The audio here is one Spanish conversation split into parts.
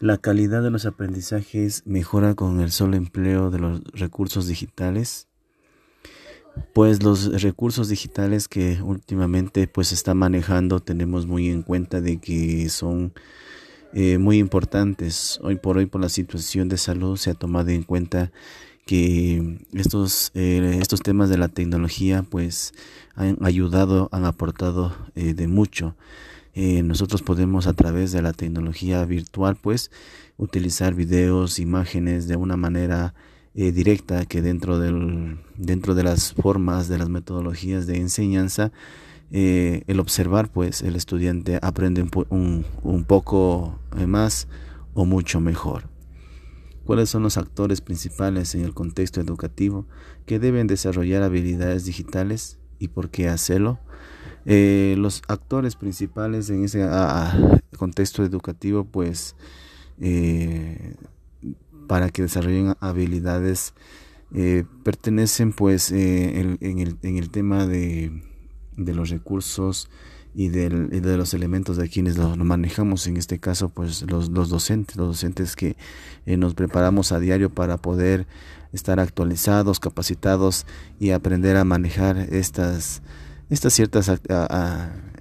La calidad de los aprendizajes mejora con el solo empleo de los recursos digitales. Pues los recursos digitales que últimamente pues se está manejando tenemos muy en cuenta de que son eh, muy importantes. Hoy por hoy por la situación de salud se ha tomado en cuenta que estos, eh, estos temas de la tecnología pues han ayudado, han aportado eh, de mucho. Eh, nosotros podemos a través de la tecnología virtual pues utilizar videos, imágenes de una manera directa que dentro, del, dentro de las formas, de las metodologías de enseñanza, el observar pues el estudiante aprende un, un poco más o mucho mejor cuáles son los actores principales en el contexto educativo que deben desarrollar habilidades digitales y por qué hacerlo. Eh, los actores principales en ese contexto educativo, pues, eh, para que desarrollen habilidades, eh, pertenecen, pues, en, el, en, el, tema de, los recursos y, de los elementos de quienes lo, manejamos, en este caso pues los, los docentes, los docentes que eh, nos preparamos a diario para poder estar actualizados, capacitados y aprender a manejar estas, estas ciertas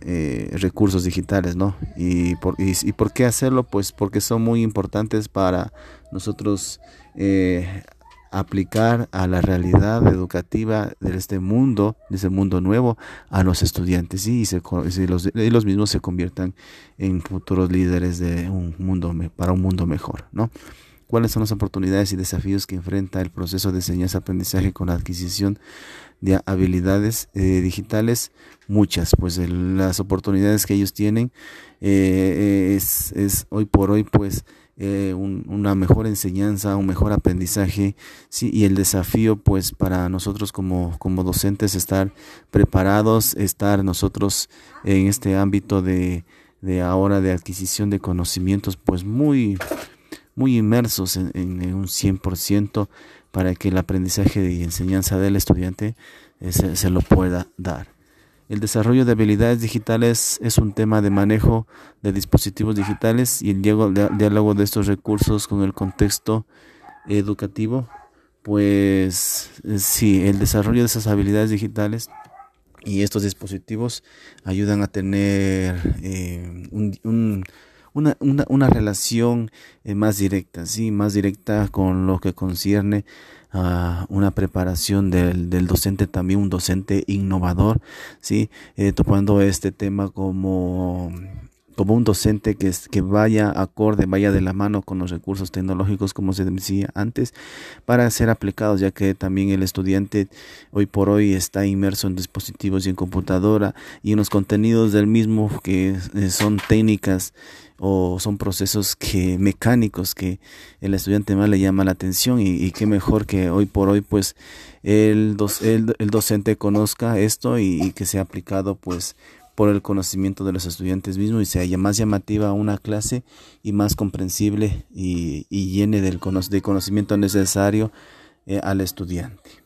eh, recursos digitales, ¿no? Y por, y, y, por qué hacerlo? Pues porque son muy importantes para nosotros eh, aplicar a la realidad educativa de este mundo, de este mundo nuevo, a los estudiantes y, se, los, los, mismos se conviertan en futuros líderes de un mundo para un mundo mejor, ¿no? ¿Cuáles son las oportunidades y desafíos que enfrenta el proceso de enseñanza-aprendizaje con la adquisición de habilidades eh, digitales? Muchas, pues las oportunidades que ellos tienen eh, es, es hoy por hoy, pues, eh, una mejor enseñanza, un mejor aprendizaje, sí, y el desafío, pues, para nosotros como, como docentes estar preparados, estar nosotros en este ámbito de, de ahora de adquisición de conocimientos, pues, muy, muy inmersos en, en un 100% para que el aprendizaje y enseñanza del estudiante eh, se lo pueda dar. El desarrollo de habilidades digitales es un tema de manejo de dispositivos digitales y el diálogo de estos recursos con el contexto educativo. Pues eh, sí, el desarrollo de esas habilidades digitales y estos dispositivos ayudan a tener eh, una, una, relación eh, más directa, sí, más directa con lo que concierne una preparación del, del, docente, también un docente innovador, ¿sí? Eh, tomando este tema como como un docente que, que vaya acorde, vaya de la mano con los recursos tecnológicos, como se decía antes, para ser aplicados, ya que también el estudiante hoy por hoy está inmerso en dispositivos y en computadora y en los contenidos del mismo que eh, son técnicas o son procesos que mecánicos que el estudiante más le llama la atención y, qué mejor que hoy por hoy pues el, el, docente conozca esto y, y que sea aplicado pues por el conocimiento de los estudiantes mismos y sea más llamativa una clase y más comprensible y, llene del de conocimiento necesario eh, al estudiante.